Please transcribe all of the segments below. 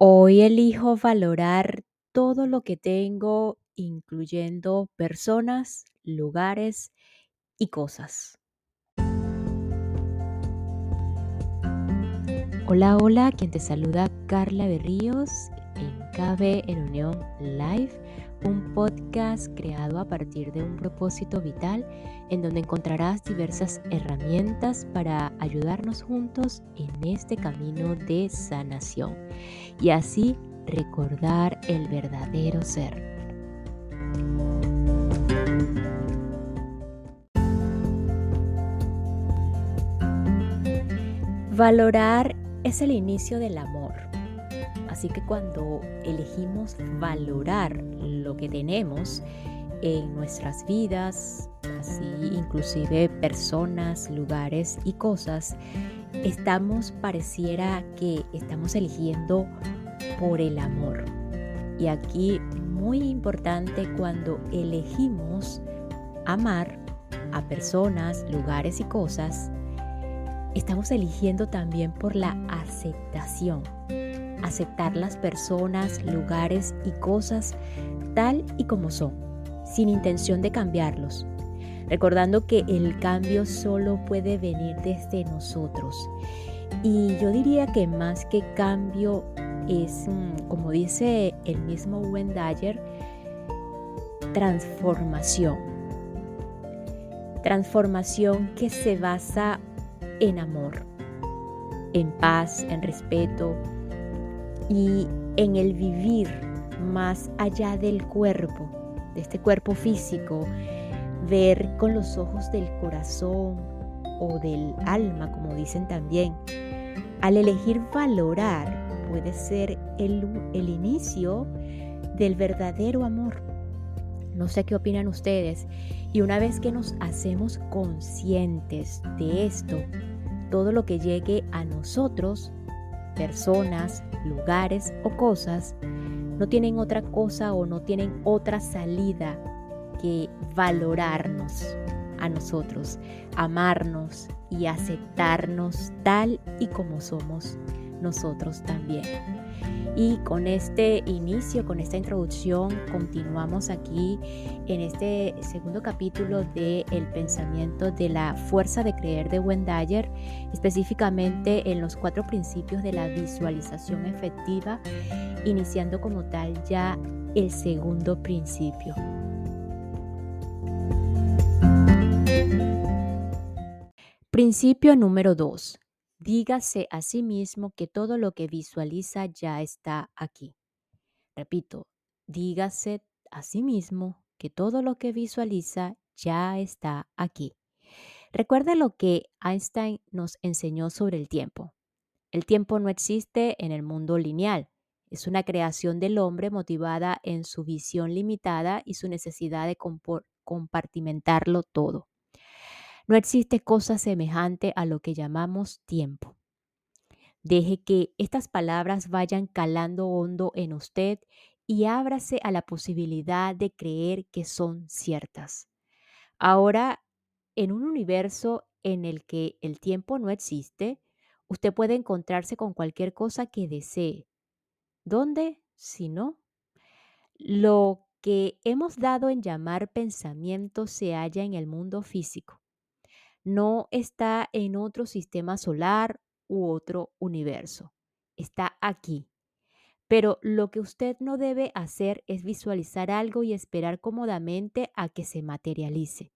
Hoy elijo valorar todo lo que tengo, incluyendo personas, lugares y cosas. Hola, hola, quien te saluda Carla Berríos en KB en Unión Live, un podcast creado a partir de un propósito vital en donde encontrarás diversas herramientas para ayudarnos juntos en este camino de sanación y así recordar el verdadero ser. Valorar es el inicio del amor. Así que cuando elegimos valorar lo que tenemos en nuestras vidas, así inclusive personas, lugares y cosas, estamos, pareciera que estamos eligiendo por el amor. Y aquí muy importante cuando elegimos amar a personas, lugares y cosas, estamos eligiendo también por la aceptación. Aceptar las personas, lugares y cosas tal y como son, sin intención de cambiarlos, recordando que el cambio solo puede venir desde nosotros. Y yo diría que más que cambio es, mm, como dice el mismo Wendayer, transformación. Transformación que se basa en amor, en paz, en respeto y en el vivir más allá del cuerpo, de este cuerpo físico, ver con los ojos del corazón o del alma, como dicen también. Al elegir valorar puede ser el, el inicio del verdadero amor. No sé qué opinan ustedes. Y una vez que nos hacemos conscientes de esto, todo lo que llegue a nosotros, personas, lugares o cosas, no tienen otra cosa o no tienen otra salida que valorarnos a nosotros, amarnos y aceptarnos tal y como somos nosotros también. Y con este inicio, con esta introducción, continuamos aquí en este segundo capítulo de El pensamiento de la fuerza de creer de Wendayer, específicamente en los cuatro principios de la visualización efectiva, iniciando como tal ya el segundo principio. Principio número 2. Dígase a sí mismo que todo lo que visualiza ya está aquí. Repito, dígase a sí mismo que todo lo que visualiza ya está aquí. Recuerde lo que Einstein nos enseñó sobre el tiempo. El tiempo no existe en el mundo lineal. Es una creación del hombre motivada en su visión limitada y su necesidad de compartimentarlo todo. No existe cosa semejante a lo que llamamos tiempo. Deje que estas palabras vayan calando hondo en usted y ábrase a la posibilidad de creer que son ciertas. Ahora, en un universo en el que el tiempo no existe, usted puede encontrarse con cualquier cosa que desee. ¿Dónde? Si no, lo que hemos dado en llamar pensamiento se halla en el mundo físico no está en otro sistema solar u otro universo. Está aquí. Pero lo que usted no debe hacer es visualizar algo y esperar cómodamente a que se materialice.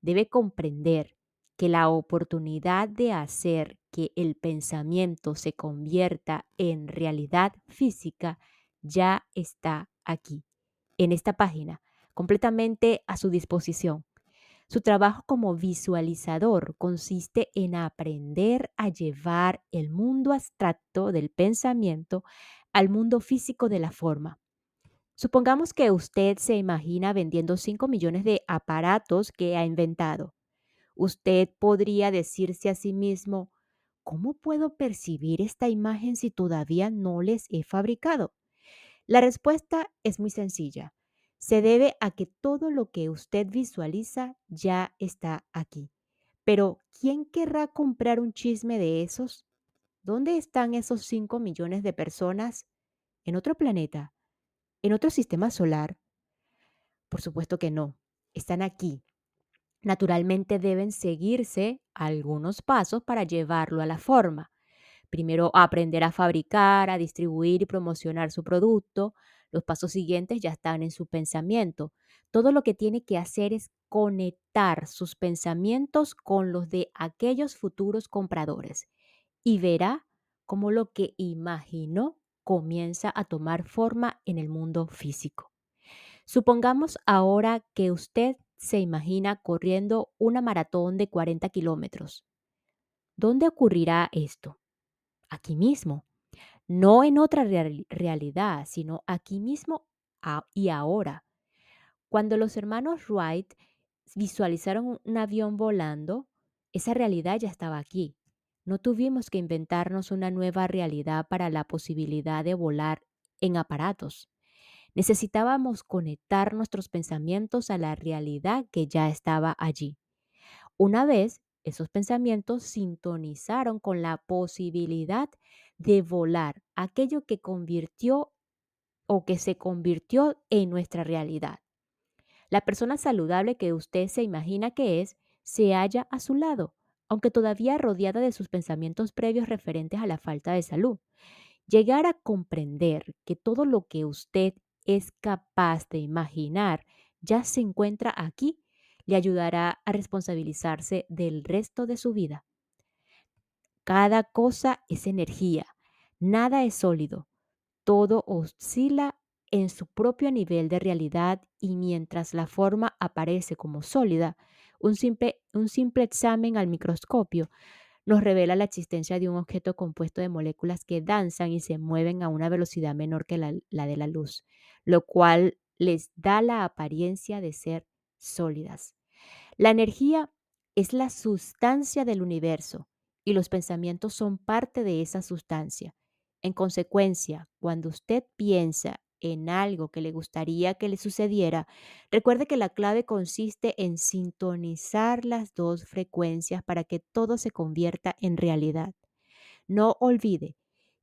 Debe comprender que la oportunidad de hacer que el pensamiento se convierta en realidad física ya está aquí, en esta página, completamente a su disposición. Su trabajo como visualizador consiste en aprender a llevar el mundo abstracto del pensamiento al mundo físico de la forma. Supongamos que usted se imagina vendiendo 5 millones de aparatos que ha inventado. Usted podría decirse a sí mismo, ¿cómo puedo percibir esta imagen si todavía no les he fabricado? La respuesta es muy sencilla se debe a que todo lo que usted visualiza ya está aquí. Pero, ¿quién querrá comprar un chisme de esos? ¿Dónde están esos 5 millones de personas ¿En otro planeta? ¿En otro sistema solar? Por supuesto que no. Están aquí. Naturalmente deben seguirse algunos pasos para llevarlo a la forma. Primero aprender a fabricar, a distribuir y promocionar su producto. Los pasos siguientes ya están en su pensamiento. Todo lo que tiene que hacer es conectar sus pensamientos con los de aquellos futuros compradores y verá cómo lo que imaginó comienza a tomar forma en el mundo físico. Supongamos ahora que usted se imagina corriendo una maratón de 40 kilómetros. ¿Dónde ocurrirá esto? Aquí mismo. No en otra realidad, sino aquí mismo y ahora. Cuando los hermanos Wright visualizaron un avión volando, esa realidad ya estaba aquí. No tuvimos que inventarnos una nueva realidad para la posibilidad de volar en aparatos. Necesitábamos conectar nuestros pensamientos a la realidad que ya estaba allí. Una vez esos pensamientos sintonizaron con la posibilidad de volar, aquello que convirtió o que se convirtió en nuestra realidad. La persona saludable que usted se imagina que es se halla a su lado, aunque todavía rodeada de sus pensamientos previos referentes a la falta de salud. Llegar a comprender que todo lo que usted es capaz de imaginar ya se encuentra aquí le ayudará a responsabilizarse del resto de su vida. Cada cosa es energía, nada es sólido, todo oscila en su propio nivel de realidad y mientras la forma aparece como sólida, un simple, un simple examen al microscopio nos revela la existencia de un objeto compuesto de moléculas que danzan y se mueven a una velocidad menor que la, la de la luz, lo cual les da la apariencia de ser sólidas. La energía es la sustancia del universo y los pensamientos son parte de esa sustancia. En consecuencia, cuando usted piensa en algo que le gustaría que le sucediera, recuerde que la clave consiste en sintonizar las dos frecuencias para que todo se convierta en realidad. No olvide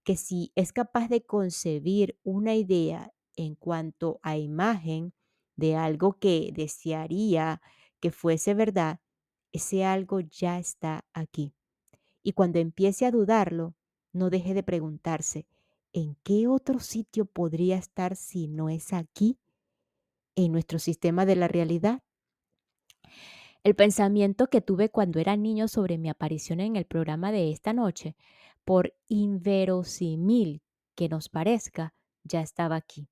que si es capaz de concebir una idea en cuanto a imagen de algo que desearía que fuese verdad, ese algo ya está aquí. Y cuando empiece a dudarlo, no deje de preguntarse, ¿en qué otro sitio podría estar si no es aquí, en nuestro sistema de la realidad? El pensamiento que tuve cuando era niño sobre mi aparición en el programa de esta noche, por inverosímil que nos parezca, ya estaba aquí.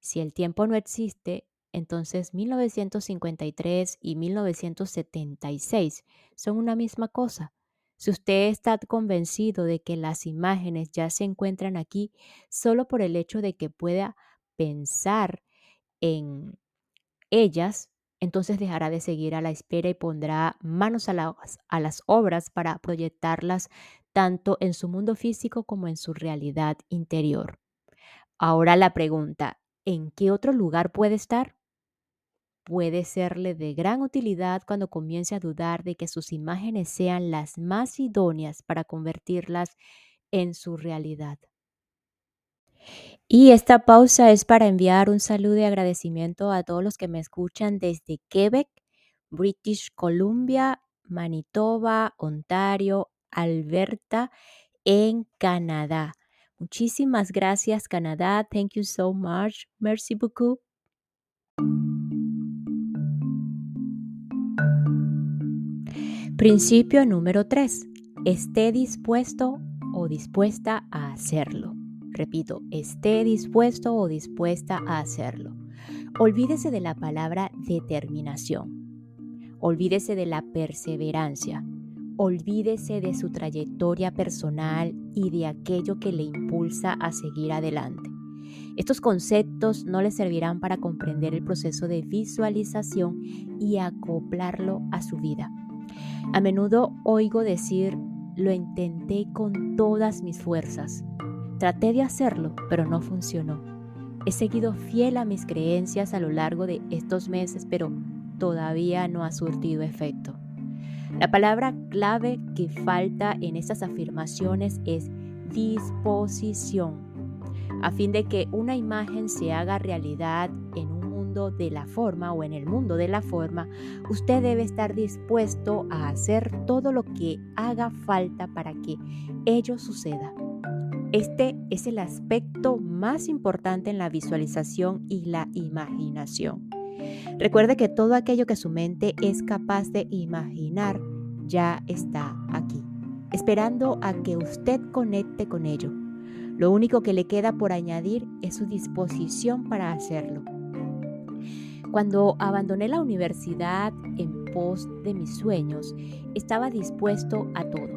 Si el tiempo no existe, entonces 1953 y 1976 son una misma cosa. Si usted está convencido de que las imágenes ya se encuentran aquí solo por el hecho de que pueda pensar en ellas, entonces dejará de seguir a la espera y pondrá manos a las, obras para proyectarlas tanto en su mundo físico como en su realidad interior. Ahora la pregunta, ¿en qué otro lugar puede estar? Puede serle de gran utilidad cuando comience a dudar de que sus imágenes sean las más idóneas para convertirlas en su realidad. Y esta pausa es para enviar un saludo de agradecimiento a todos los que me escuchan desde Quebec, British Columbia, Manitoba, Ontario, Alberta, en Canadá. Muchísimas gracias, Canadá. Thank you so much. Merci beaucoup. Principio número 3. Esté dispuesto o dispuesta a hacerlo. Repito, esté dispuesto o dispuesta a hacerlo. Olvídese de la palabra determinación. Olvídese de la perseverancia. Olvídese de su trayectoria personal y de aquello que le impulsa a seguir adelante. Estos conceptos no le servirán para comprender el proceso de visualización y acoplarlo a su vida. A menudo oigo decir, lo intenté con todas mis fuerzas. Traté de hacerlo, pero no funcionó. He seguido fiel a mis creencias a lo largo de estos meses, pero todavía no ha surtido efecto. La palabra clave que falta en estas afirmaciones es disposición. A fin de que una imagen se haga realidad en de la forma o en el mundo de la forma, usted debe estar dispuesto a hacer todo lo que haga falta para que ello suceda. Este es el aspecto más importante en la visualización y la imaginación. Recuerde que todo aquello que su mente es capaz de imaginar ya está aquí, esperando a que usted conecte con ello. Lo único que le queda por añadir es su disposición para hacerlo. Cuando abandoné la universidad en pos de mis sueños, estaba dispuesto a todo.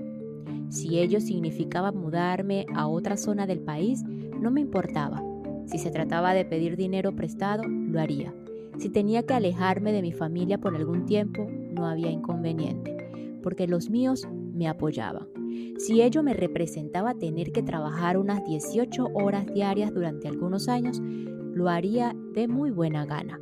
Si ello significaba mudarme a otra zona del país, no me importaba. Si se trataba de pedir dinero prestado, lo haría. Si tenía que alejarme de mi familia por algún tiempo, no había inconveniente porque los míos me apoyaban. Si ello me representaba tener que trabajar unas 18 horas diarias durante algunos años, lo haría de muy buena gana.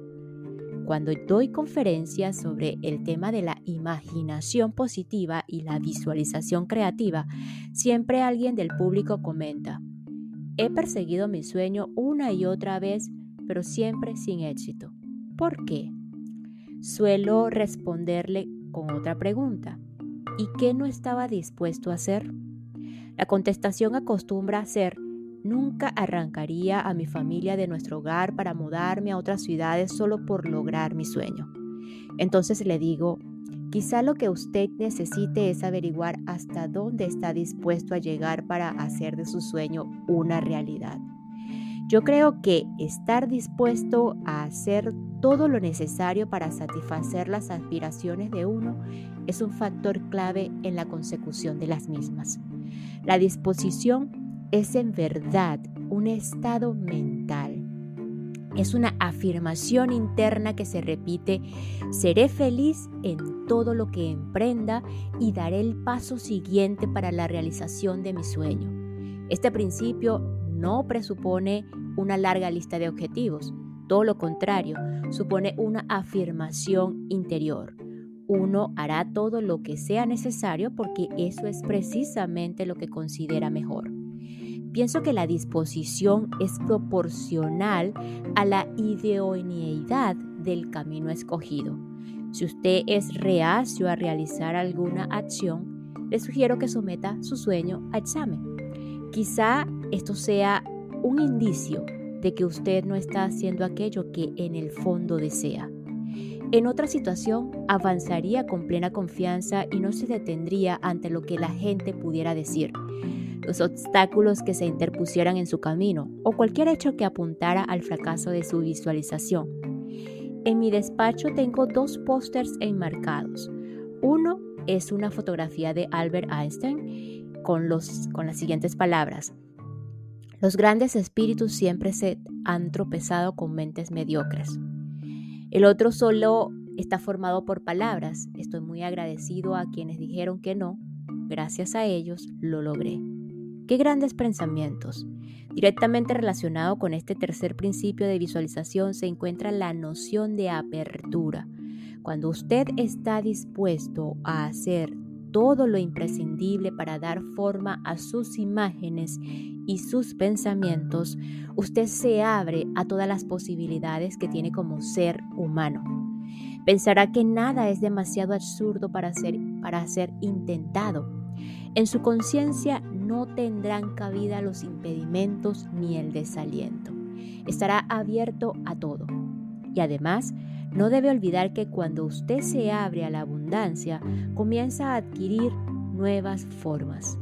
Cuando doy conferencias sobre el tema de la imaginación positiva y la visualización creativa, siempre alguien del público comenta, he perseguido mi sueño una y otra vez, pero siempre sin éxito. ¿Por qué? Suelo responderle con otra pregunta y qué no estaba dispuesto a hacer? La contestación acostumbra a ser, nunca arrancaría a mi familia de nuestro hogar para mudarme a otras ciudades solo por lograr mi sueño. Entonces le digo, quizá lo que usted necesite es averiguar hasta dónde está dispuesto a llegar para hacer de su sueño una realidad. Yo creo que estar dispuesto a hacer todo lo necesario para satisfacer las aspiraciones de uno es un factor clave en la consecución de las mismas. La disposición es en verdad un estado mental. Es una afirmación interna que se repite, seré feliz en todo lo que emprenda y daré el paso siguiente para la realización de mi sueño. Este principio no presupone una larga lista de objetivos, todo lo contrario, supone una afirmación interior. Uno hará todo lo que sea necesario porque eso es precisamente lo que considera mejor. Pienso que la disposición es proporcional a la idoneidad del camino escogido. Si usted es reacio a realizar alguna acción, le sugiero que someta su sueño a examen. Quizá esto sea un indicio de que usted no está haciendo aquello que en el fondo desea. En otra situación, avanzaría con plena confianza y no se detendría ante lo que la gente pudiera decir, los obstáculos que se interpusieran en su camino o cualquier hecho que apuntara al fracaso de su visualización. En mi despacho tengo dos pósters enmarcados. Uno es una fotografía de Albert Einstein con, los, con las siguientes palabras. Los grandes espíritus siempre se han tropezado con mentes mediocres. El otro solo está formado por palabras. Estoy muy agradecido a quienes dijeron que no. Gracias a ellos lo logré. Qué grandes pensamientos. Directamente relacionado con este tercer principio de visualización se encuentra la noción de apertura. Cuando usted está dispuesto a hacer todo lo imprescindible para dar forma a sus imágenes y sus pensamientos, usted se abre a todas las posibilidades que tiene como ser humano. Pensará que nada es demasiado absurdo para ser, para ser intentado. En su conciencia no tendrán cabida los impedimentos ni el desaliento. Estará abierto a todo. Y además, no debe olvidar que cuando usted se abre a la abundancia, comienza a adquirir nuevas formas.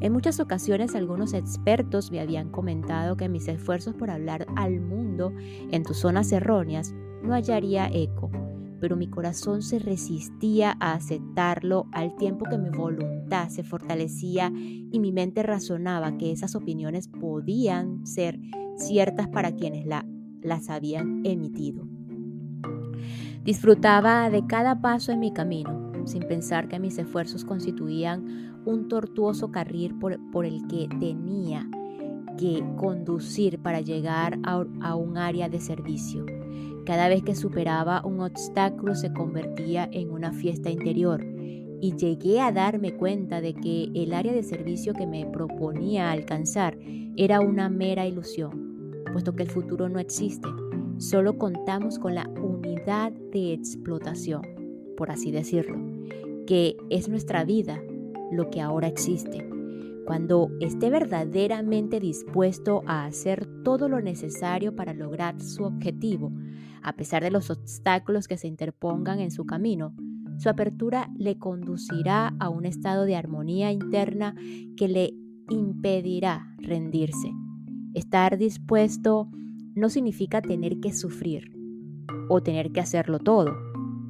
En muchas ocasiones algunos expertos me habían comentado que mis esfuerzos por hablar al mundo en tus zonas erróneas no hallaría eco, pero mi corazón se resistía a aceptarlo al tiempo que mi voluntad se fortalecía y mi mente razonaba que esas opiniones podían ser ciertas para quienes las habían emitido. Disfrutaba de cada paso en mi camino, sin pensar que mis esfuerzos constituían un tortuoso carril por, el que tenía que conducir para llegar a, a un área de servicio. Cada vez que superaba un obstáculo se convertía en una fiesta interior y llegué a darme cuenta de que el área de servicio que me proponía alcanzar era una mera ilusión, puesto que el futuro no existe. Solo contamos con la unidad de explotación, por así decirlo, que es nuestra vida, lo que ahora existe. Cuando esté verdaderamente dispuesto a hacer todo lo necesario para lograr su objetivo, a pesar de los obstáculos que se interpongan en su camino, su apertura le conducirá a un estado de armonía interna que le impedirá rendirse. Estar dispuesto no significa tener que sufrir o tener que hacerlo todo.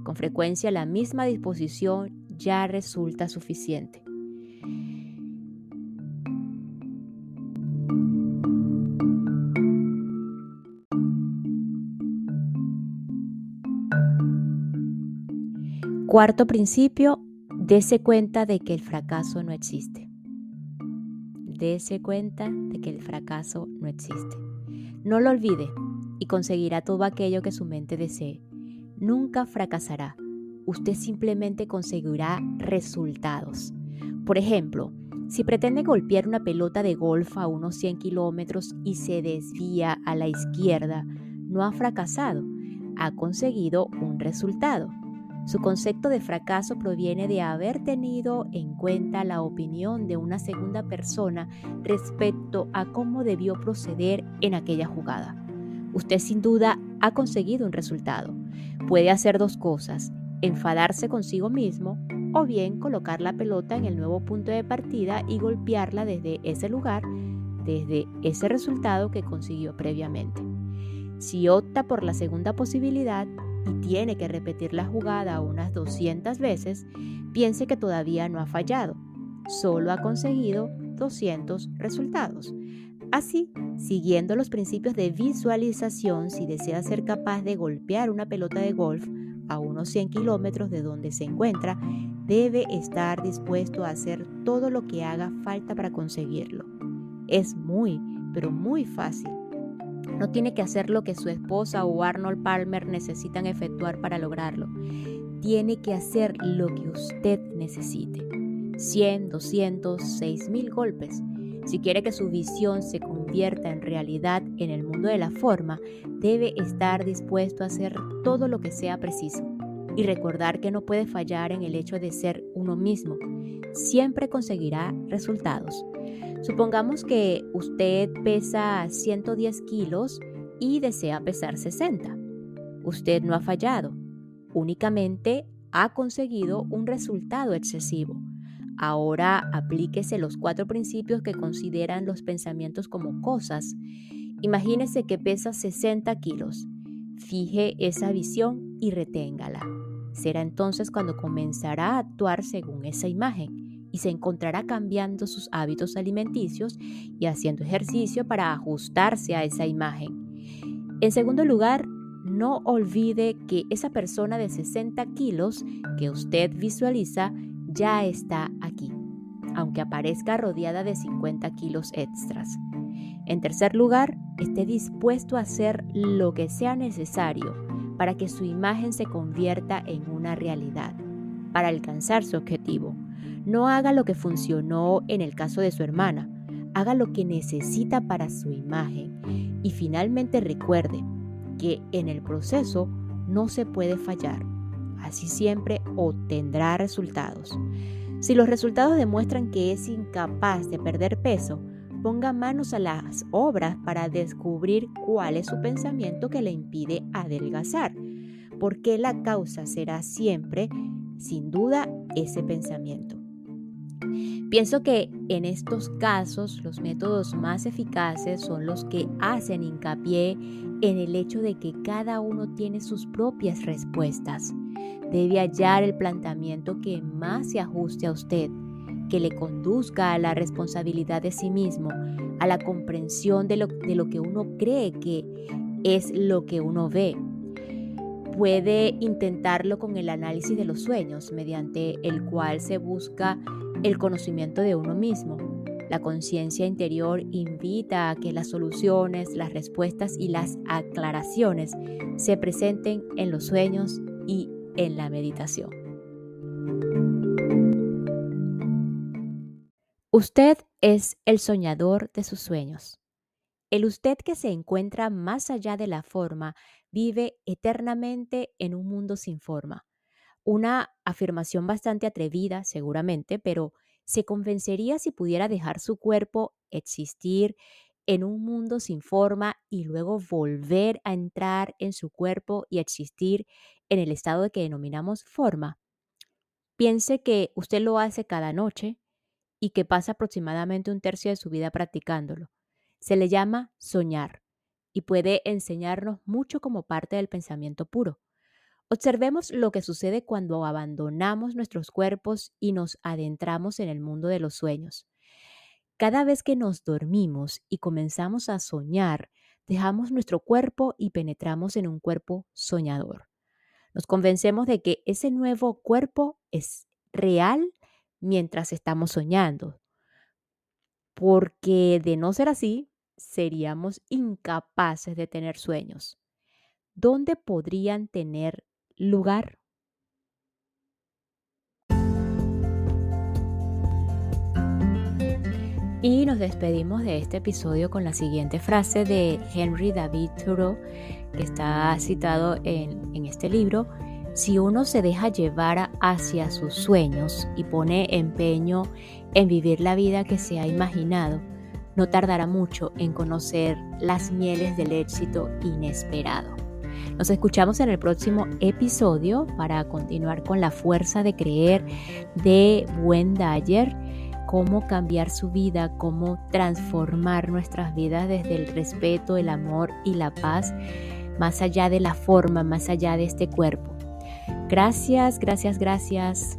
Con frecuencia la misma disposición ya resulta suficiente. Cuarto principio, dése cuenta de que el fracaso no existe. Dese cuenta de que el fracaso no existe. No lo olvide y conseguirá todo aquello que su mente desee. Nunca fracasará. Usted simplemente conseguirá resultados. Por ejemplo, si pretende golpear una pelota de golf a unos 100 kilómetros y se desvía a la izquierda, no ha fracasado, ha conseguido un resultado. Su concepto de fracaso proviene de haber tenido en cuenta la opinión de una segunda persona respecto a cómo debió proceder en aquella jugada. Usted sin duda ha conseguido un resultado. Puede hacer dos cosas, enfadarse consigo mismo o bien colocar la pelota en el nuevo punto de partida y golpearla desde ese lugar, desde ese resultado que consiguió previamente. Si opta por la segunda posibilidad, y tiene que repetir la jugada unas 200 veces, piense que todavía no ha fallado, solo ha conseguido 200 resultados. Así, siguiendo los principios de visualización, si desea ser capaz de golpear una pelota de golf a unos 100 kilómetros de donde se encuentra, debe estar dispuesto a hacer todo lo que haga falta para conseguirlo. Es muy, pero muy fácil no tiene que hacer lo que su esposa o Arnold Palmer necesitan efectuar para lograrlo. Tiene que hacer lo que usted necesite. 100, 200, 6000 golpes. Si quiere que su visión se convierta en realidad en el mundo de la forma, debe estar dispuesto a hacer todo lo que sea preciso y recordar que no puede fallar en el hecho de ser uno mismo. Siempre conseguirá resultados. Supongamos que usted pesa 110 kilos y desea pesar 60. Usted no ha fallado, únicamente ha conseguido un resultado excesivo. Ahora aplíquese los cuatro principios que consideran los pensamientos como cosas. Imagínese que pesa 60 kilos. Fije esa visión y reténgala. Será entonces cuando comenzará a actuar según esa imagen y se encontrará cambiando sus hábitos alimenticios y haciendo ejercicio para ajustarse a esa imagen. En segundo lugar, no olvide que esa persona de 60 kilos que usted visualiza ya está aquí, aunque aparezca rodeada de 50 kilos extras. En tercer lugar, esté dispuesto a hacer lo que sea necesario para que su imagen se convierta en una realidad, para alcanzar su objetivo. No haga lo que funcionó en el caso de su hermana, haga lo que necesita para su imagen y finalmente recuerde que en el proceso no se puede fallar. Así siempre obtendrá resultados. Si los resultados demuestran que es incapaz de perder peso, ponga manos a las obras para descubrir cuál es su pensamiento que le impide adelgazar, porque la causa será siempre, sin duda, ese pensamiento. Pienso que en estos casos los métodos más eficaces son los que hacen hincapié en el hecho de que cada uno tiene sus propias respuestas. Debe hallar el planteamiento que más se ajuste a usted, que le conduzca a la responsabilidad de sí mismo, a la comprensión de lo, de lo que uno cree que es lo que uno ve, puede intentarlo con el análisis de los sueños, mediante el cual se busca el conocimiento de uno mismo. La conciencia interior invita a que las soluciones, las respuestas y las aclaraciones se presenten en los sueños y en la meditación. Usted es el soñador de sus sueños. El usted que se encuentra más allá de la forma vive eternamente en un mundo sin forma. Una afirmación bastante atrevida, seguramente, pero se convencería si pudiera dejar su cuerpo existir en un mundo sin forma y luego volver a entrar en su cuerpo y existir en el estado que denominamos forma. Piense que usted lo hace cada noche y que pasa aproximadamente un tercio de su vida practicándolo. Se le llama soñar y puede enseñarnos mucho como parte del pensamiento puro. Observemos lo que sucede cuando abandonamos nuestros cuerpos y nos adentramos en el mundo de los sueños. Cada vez que nos dormimos y comenzamos a soñar, dejamos nuestro cuerpo y penetramos en un cuerpo soñador. Nos convencemos de que ese nuevo cuerpo es real mientras estamos soñando, porque de no ser así, seríamos incapaces de tener sueños. ¿Dónde podrían tener lugar? Y nos despedimos de este episodio con la siguiente frase de Henry David Thoreau, que está citado en, en este libro. Si uno se deja llevar hacia sus sueños y pone empeño en vivir la vida que se ha imaginado, no tardará mucho en conocer las mieles del éxito inesperado. Nos escuchamos en el próximo episodio para continuar con la fuerza de creer de Buen Dyer, cómo cambiar su vida, cómo transformar nuestras vidas desde el respeto, el amor y la paz, más allá de la forma, más allá de este cuerpo. Gracias, gracias, gracias.